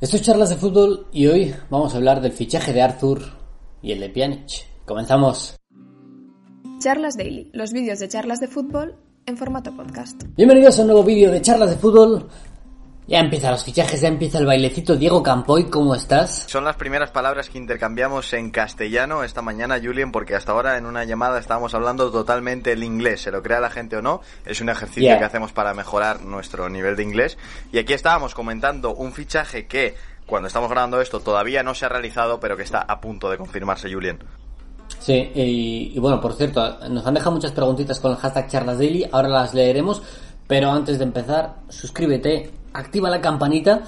Esto es Charlas de Fútbol y hoy vamos a hablar del fichaje de Arthur y el de Pjanic. Comenzamos. Charlas Daily, los vídeos de charlas de fútbol en formato podcast. Bienvenidos a un nuevo vídeo de Charlas de Fútbol. Ya empiezan los fichajes, ya empieza el bailecito. Diego Campoy, ¿cómo estás? Son las primeras palabras que intercambiamos en castellano esta mañana, Julien, porque hasta ahora en una llamada estábamos hablando totalmente el inglés. Se lo crea la gente o no, es un ejercicio Yeah. que hacemos para mejorar nuestro nivel de inglés. Y aquí estábamos comentando un fichaje que, cuando estamos grabando esto, todavía no se ha realizado, pero que está a punto de confirmarse, Julien. Sí, y, y bueno, por cierto, nos han dejado muchas preguntitas con el hashtag Charlas Daily, ahora las leeremos, pero antes de empezar, suscríbete, activa la campanita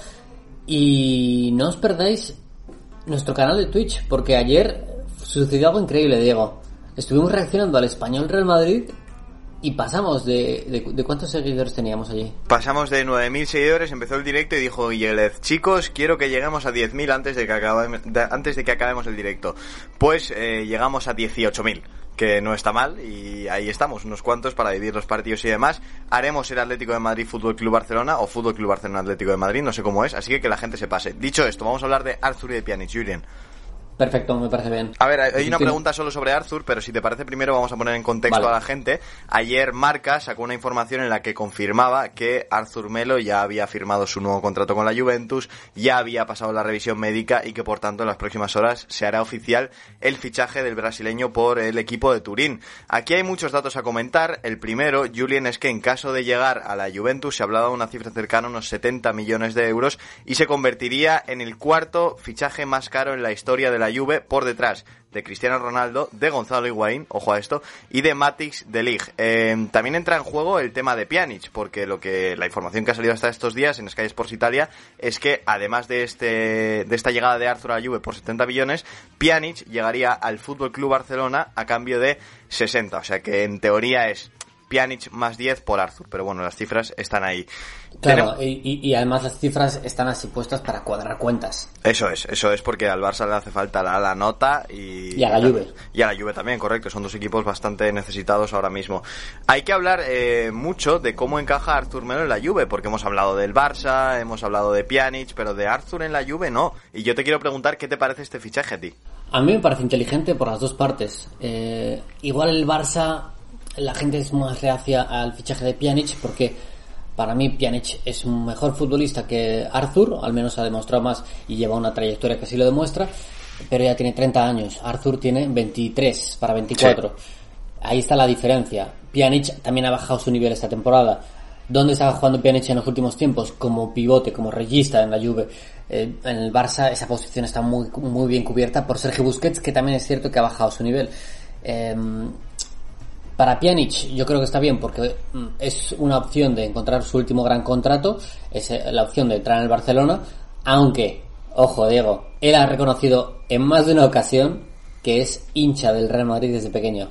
y no os perdáis nuestro canal de Twitch, porque ayer sucedió algo increíble, Diego. Estuvimos reaccionando al español Real Madrid y pasamos de, de, de cuántos seguidores teníamos allí. Pasamos de 9.000 seguidores, empezó el directo y dijo Guillerez, chicos, quiero que lleguemos a 10.000 antes de que acabemos, antes de que acabemos el directo. Pues eh, llegamos a 18.000, que no está mal y ahí estamos, unos cuantos para dividir los partidos y demás. Haremos el Atlético de Madrid Fútbol Club Barcelona o Fútbol Club Barcelona Atlético de Madrid, no sé cómo es, así que que la gente se pase. Dicho esto, vamos a hablar de Arthur y de Pjanic, Julien. Perfecto, me parece bien. A ver, hay hay una pregunta solo sobre Arthur, pero si te parece primero vamos a poner en contexto Vale. a la gente. Ayer Marca sacó una información en la que confirmaba que Arthur Melo ya había firmado su nuevo contrato con la Juventus, ya había pasado la revisión médica y que por tanto en las próximas horas se hará oficial el fichaje del brasileño por el equipo de Turín. Aquí hay muchos datos a comentar. El primero, Julien, es que en caso de llegar a la Juventus se hablaba de una cifra cercana a unos 70 millones de euros y se convertiría en el cuarto fichaje más caro en la historia de la Juve por detrás de Cristiano Ronaldo, de Gonzalo Higuaín, ojo a esto, y de Matix de Ligt. Eh, también entra en juego el tema de Pjanic, porque lo que la información que ha salido hasta estos días en Sky Sports Italia es que además de este de esta llegada de Arthur a Juve por 70 millones, Pjanic llegaría al Fútbol Club Barcelona a cambio de 60, o sea que en teoría es Pjanic más 10 por Arthur, pero bueno, las cifras están ahí. Claro, Tenemos- y, y- y además las cifras están así puestas para cuadrar cuentas. Eso es, eso es porque al Barça le hace falta la, la nota y... Y a la Juve. Y a la Juve también, correcto. Son dos equipos bastante necesitados ahora mismo. Hay que hablar eh, mucho de cómo encaja Artur Melo en la Juve, porque hemos hablado del Barça, hemos hablado de Pjanic, pero de Arthur en la Juve no. Y yo te quiero preguntar qué te parece este fichaje a ti. A mí me parece inteligente por las dos partes. Eh, igual el Barça, la gente es más reacia al fichaje de Pjanic porque para mí Pjanic es un mejor futbolista que Arthur, al menos ha demostrado más y lleva una trayectoria que así lo demuestra, pero ya tiene 30 años. Arthur tiene 23 para 24. Ahí está la diferencia. Pjanic también ha bajado su nivel esta temporada. ¿Dónde estaba jugando Pjanic en los últimos tiempos? Como pivote, como regista en la Juve. Eh, en el Barça esa posición está muy, muy bien cubierta por Sergio Busquets, que también es cierto que ha bajado su nivel. Em, para Pjanic yo creo que está bien porque mm, es una opción de encontrar su último gran contrato, es eh, la opción de entrar en el Barcelona, aunque, ojo Diego, él ha reconocido en más de una ocasión que es hincha del Real Madrid desde pequeño.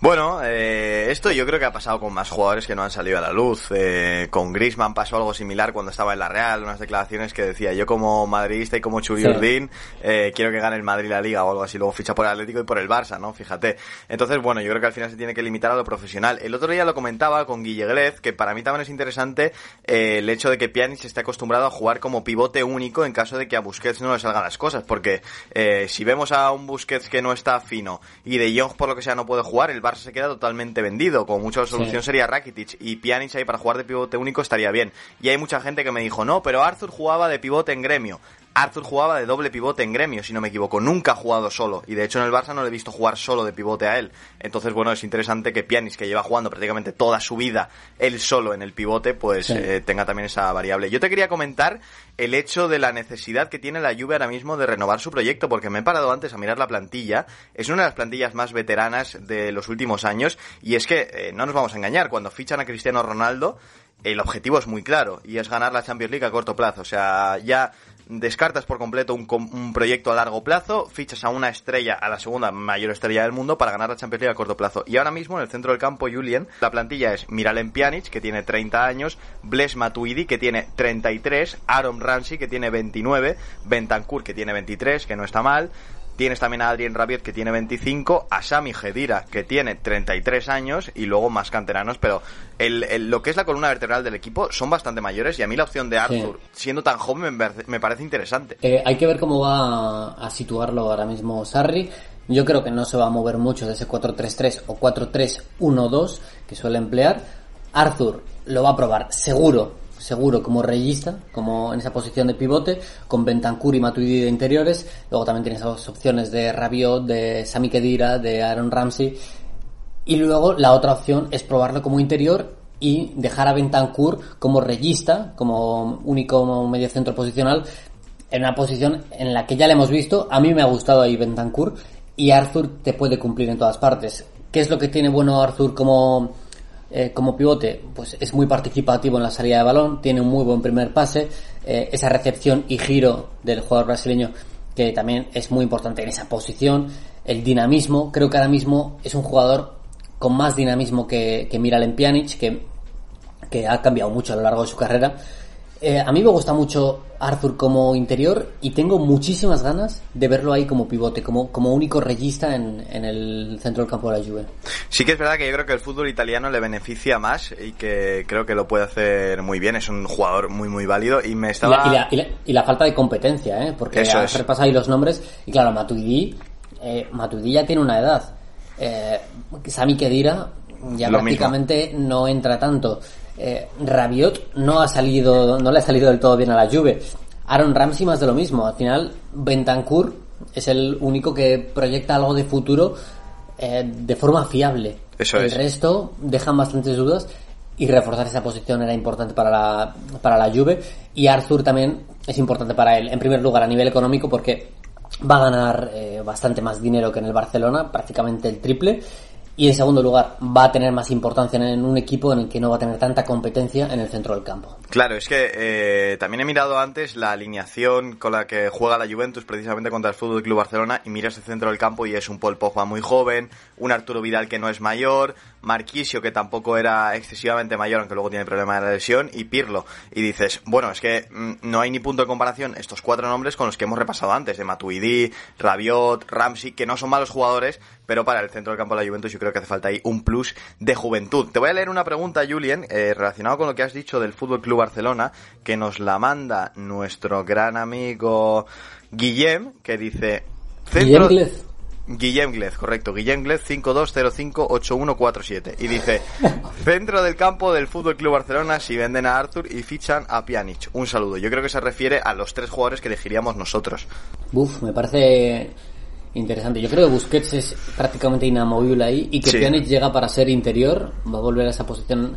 Bueno, eh, esto yo creo que ha pasado con más jugadores que no han salido a la luz. Eh, con Griezmann pasó algo similar cuando estaba en la Real, unas declaraciones que decía yo como madridista y como Churi Sí. Urdín, eh, quiero que gane el Madrid la Liga o algo así, luego ficha por el Atlético y por el Barça, ¿no? Fíjate. Entonces, bueno, yo creo que al final se tiene que limitar a lo profesional. El otro día lo comentaba con Guille Glez, que para mí también es interesante eh, el hecho de que Pjanic esté acostumbrado a jugar como pivote único en caso de que a Busquets no le salgan las cosas, porque eh, si vemos a un Busquets que no está fino y De Jong por lo que sea no puede jugar, el Barça se queda totalmente vendido. Como mucho la solución Sí. sería Rakitic y Pjanic ahí para jugar de pivote único estaría bien. Y hay mucha gente que me dijo, no, pero Arthur jugaba de pivote en gremio. Arthur jugaba de doble pivote en gremio, si no me equivoco. Nunca ha jugado solo. Y de hecho en el Barça no le he visto jugar solo de pivote a él. Entonces, bueno, es interesante que Pjanic, que lleva jugando prácticamente toda su vida él solo en el pivote, pues Sí. eh, tenga también esa variable. Yo te quería comentar el hecho de la necesidad que tiene la Juve ahora mismo de renovar su proyecto, porque me he parado antes a mirar la plantilla. Es una de las plantillas más veteranas de los últimos años. Y es que, eh, no nos vamos a engañar, cuando fichan a Cristiano Ronaldo, el objetivo es muy claro y es ganar la Champions League a corto plazo. O sea, ya descartas por completo un, proyecto a largo plazo, fichas a una estrella, a la segunda mayor estrella del mundo para ganar la Champions League a corto plazo. Y ahora mismo en el centro del campo, Julien, la plantilla es Miralem Pjanic, que tiene 30 años, Bles Matuidi, que tiene 33, Aaron Ramsey, que tiene 29, Bentancur, que tiene 23, que no está mal, Tienes también a Adrien Rabiot que tiene 25, a Sami Gedira que tiene 33 años y luego más canteranos, pero el, lo que es la columna vertebral del equipo son bastante mayores y a mí la opción de Arthur, siendo tan joven, me, parece interesante. Eh, hay que ver cómo va a situarlo ahora mismo Sarri. Yo creo que no se va a mover mucho de ese 4-3-3 o 4-3-1-2 que suele emplear. Arthur lo va a probar seguro seguro como reyista, como en esa posición de pivote, con Bentancur y Matuidi de interiores. Luego también tienes las opciones de Rabiot, de Sami Khedira, de Aaron Ramsey. Y luego la otra opción es probarlo como interior y dejar a Bentancur como reyista, como único medio centro posicional, en una posición en la que ya le hemos visto. A mí me ha gustado ahí Bentancur y Arthur te puede cumplir en todas partes. ¿Qué es lo que tiene bueno Arthur como eh, como pivote, pues es muy participativo en la salida de balón, tiene un muy buen primer pase, eh, esa recepción y giro del jugador brasileño que también es muy importante en esa posición, el dinamismo, creo que ahora mismo es un jugador con más dinamismo que, que Miralem Pjanic, que, que ha cambiado mucho a lo largo de su carrera eh, a mí me gusta mucho Arthur como interior y tengo muchísimas ganas de verlo ahí como pivote, como, como único regista en, el centro del campo de la Juve. Sí que es verdad que yo creo que el fútbol italiano le beneficia más y que creo que lo puede hacer muy bien. Es un jugador muy, muy válido y me estaba... Y la, falta de competencia, ¿eh? Porque Eso es. repasado ahí los nombres y claro, Matuidi, eh, Matuidi ya tiene una edad. Eh, Sami Kedira ya prácticamente no entra tanto. Eh, Rabiot no ha salido, no le ha salido del todo bien a la Juve. Aaron Ramsey más de lo mismo. Al final, Bentancur es el único que proyecta algo de futuro eh, de forma fiable. el resto dejan bastantes dudas y reforzar esa posición era importante para la, para la Juve. Y Arthur también es importante para él. En primer lugar, a nivel económico, porque va a ganar eh, bastante más dinero que en el Barcelona, prácticamente el triple. Y en segundo lugar, va a tener más importancia en un equipo en el que no va a tener tanta competencia en el centro del campo. Claro, es que eh, también he mirado antes la alineación con la que juega la Juventus precisamente contra el Fútbol Club Barcelona y miras el centro del campo y es un Paul Pogba muy joven, un Arturo Vidal que no es mayor, Marquisio que tampoco era excesivamente mayor aunque luego tiene problema de la lesión y Pirlo. Y dices, bueno, es que mm, no hay ni punto de comparación estos cuatro nombres con los que hemos repasado antes, de Matuidi, Rabiot, Ramsey, que no son malos jugadores, pero para el centro del campo de la Juventus yo creo que hace falta ahí un plus de juventud. Te voy a leer una pregunta, Julien, eh, relacionado con lo que has dicho del Fútbol Club Barcelona, que nos la manda nuestro gran amigo Guillem, que dice... Centro... Guillem Glez, correcto. Guillem Glez 52058147. Y dice, centro del campo del Fútbol Club Barcelona si venden a Arthur y fichan a Pjanic. Un saludo. Yo creo que se refiere a los tres jugadores que elegiríamos nosotros. Uf, me parece interesante. Yo creo que Busquets es prácticamente inamovible ahí y que Pjanic llega para ser interior, va a volver a esa posición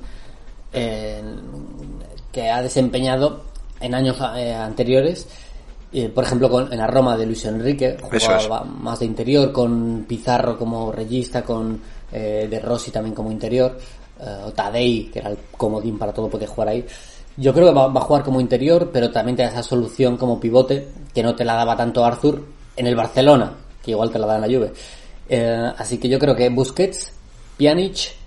que ha desempeñado en años eh, anteriores. Por ejemplo, en la Roma de Luis Enrique, jugaba más de interior, con Pizarro como regista, con eh, De Rossi también como interior, eh, o Tadei, que era el comodín para todo, podía jugar ahí. Yo creo que va, va, a jugar como interior, pero también te da esa solución como pivote, que no te la daba tanto Arthur en el Barcelona, que igual te la da en la Juve. Eh, así que yo creo que Busquets, Pjanic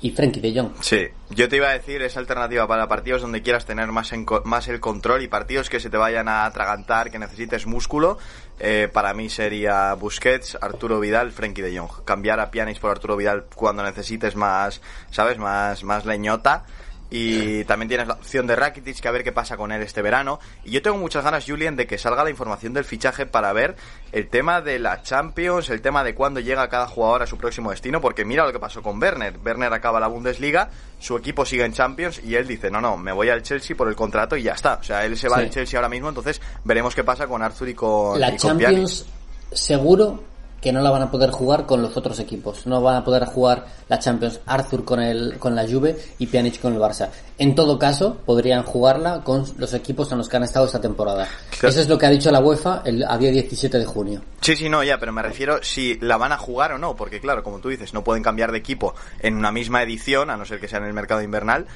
y Frenkie de Jong. Sí, yo te iba a decir esa alternativa para partidos donde quieras tener más, más el control y partidos que se te vayan a atragantar, que necesites músculo. Eh, para mí sería Busquets, Arturo Vidal, Frenkie de Jong. Cambiar a Pjanic por Arturo Vidal cuando necesites más, ¿sabes? Más, más leñota y también tienes la opción de Rakitic, que a ver qué pasa con él este verano. Y yo tengo muchas ganas, Julian, de que salga la información del fichaje para ver el tema de la Champions, el tema de cuándo llega cada jugador a su próximo destino, porque mira lo que pasó con Werner. Werner acaba la Bundesliga, su equipo sigue en Champions y él dice, no, no, me voy al Chelsea por el contrato y ya está. O sea, él se va al Chelsea ahora mismo, entonces veremos qué pasa con Arthur y con... La Champions seguro que no la van a poder jugar con los otros equipos. No van a poder jugar la Champions Arthur con el con la Juve y Pjanic con el Barça. En todo caso, podrían jugarla con los equipos en los que han estado esta temporada. Eso es lo que ha dicho la UEFA el a día 17 de junio. Sí, sí, no, ya, pero me refiero si la van a jugar o no, porque claro, como tú dices, no pueden cambiar de equipo en una misma edición, a no ser que sea en el mercado invernal,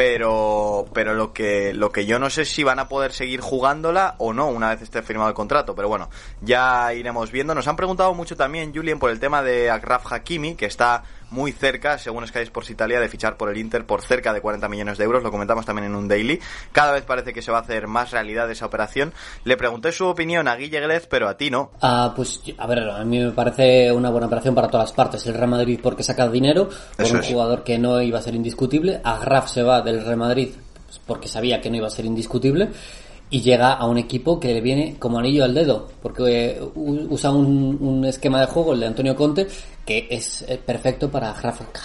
pero pero lo que lo que yo no sé si van a poder seguir jugándola o no una vez esté firmado el contrato, pero bueno, ya iremos viendo. Nos han preguntado mucho también Julien por el tema de Agraf Hakimi, que está muy cerca, según Sky Sports Italia, de fichar por el Inter por cerca de 40 millones de euros. Lo comentamos también en un daily. Cada vez parece que se va a hacer más realidad esa operación. Le pregunté su opinión a Guille Glez, pero a ti no. Ah, pues a ver, a mí me parece una buena operación para todas las partes. El Real Madrid porque saca dinero por un jugador que no iba a ser indiscutible. A Graf se va del Real Madrid pues, porque sabía que no iba a ser indiscutible y llega a un equipo que le viene como anillo al dedo, porque eh, usa un, un, esquema de juego, el de Antonio Conte, que es eh, perfecto para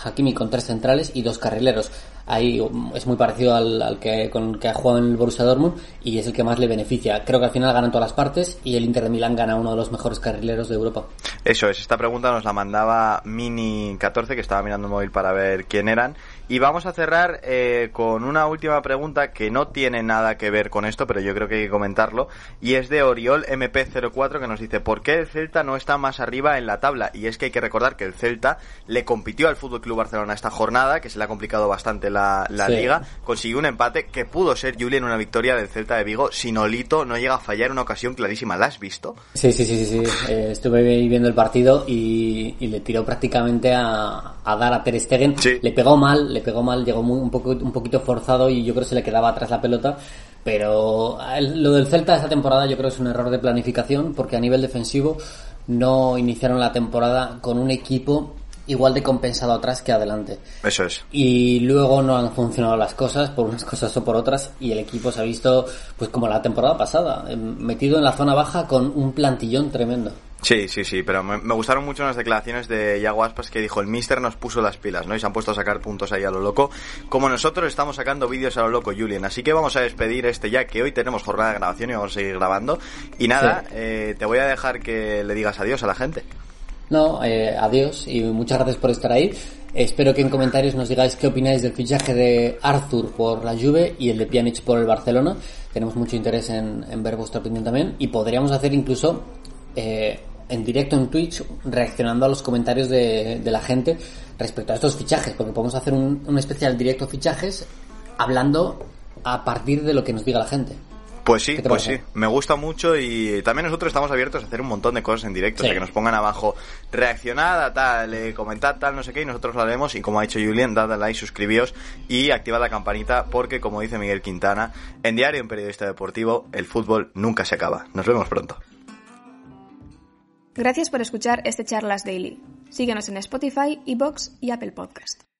Hakimi con tres centrales y dos carrileros. Ahí es muy parecido al, que con que ha jugado en el Borussia Dortmund y es el que más le beneficia. Creo que al final ganan todas las partes y el Inter de Milán gana uno de los mejores carrileros de Europa. Eso es, esta pregunta nos la mandaba Mini14 que estaba mirando el móvil para ver quién eran y vamos a cerrar eh, con una última pregunta que no tiene nada que ver con esto, pero yo creo que hay que comentarlo. Y es de Oriol MP04 que nos dice, ¿por qué el Celta no está más arriba en la tabla? Y es que hay que recordar que el Celta le compitió al Fútbol Club Barcelona esta jornada, que se le ha complicado bastante la, liga. Consiguió un empate que pudo ser Julián una victoria del Celta de Vigo. Si Nolito no llega a fallar una ocasión clarísima. ¿La has visto? Sí, sí, sí, sí. Eh, estuve viendo el partido y, le tiró prácticamente a, dar a Ter Stegen. Le pegó mal le pegó mal, llegó muy, un, poco, un poquito forzado y yo creo que se le quedaba atrás la pelota. Pero lo del Celta esta temporada yo creo que es un error de planificación porque a nivel defensivo no iniciaron la temporada con un equipo igual de compensado atrás que adelante. Eso es. Y luego no han funcionado las cosas por unas cosas o por otras y el equipo se ha visto pues como la temporada pasada, metido en la zona baja con un plantillón tremendo. Sí, sí, sí, pero me, gustaron mucho las declaraciones de Yago Aspas que dijo el Mister nos puso las pilas, ¿no? Y se han puesto a sacar puntos ahí a lo loco, como nosotros estamos sacando vídeos a lo loco, Julian. Así que vamos a despedir este ya que hoy tenemos jornada de grabación y vamos a seguir grabando. Y nada, eh, te voy a dejar que le digas adiós a la gente. No, eh, adiós y muchas gracias por estar ahí. Espero que en comentarios nos digáis qué opináis del fichaje de Arthur por la Juve y el de Pjanic por el Barcelona. Tenemos mucho interés en, ver vuestra opinión también y podríamos hacer incluso eh, en directo en Twitch reaccionando a los comentarios de, la gente respecto a estos fichajes, porque podemos hacer un, un especial directo fichajes hablando a partir de lo que nos diga la gente. Pues sí, pues sí, me gusta mucho y también nosotros estamos abiertos a hacer un montón de cosas en directo, o sea, que nos pongan abajo, reaccionad tal, eh, comentad tal, no sé qué, y nosotros lo haremos y como ha dicho Julián, dadle like, suscribíos y activad la campanita porque como dice Miguel Quintana, en Diario, en Periodista Deportivo, el fútbol nunca se acaba. Nos vemos pronto. Gracias por escuchar este Charlas Daily. Síguenos en Spotify, Evox y Apple Podcast.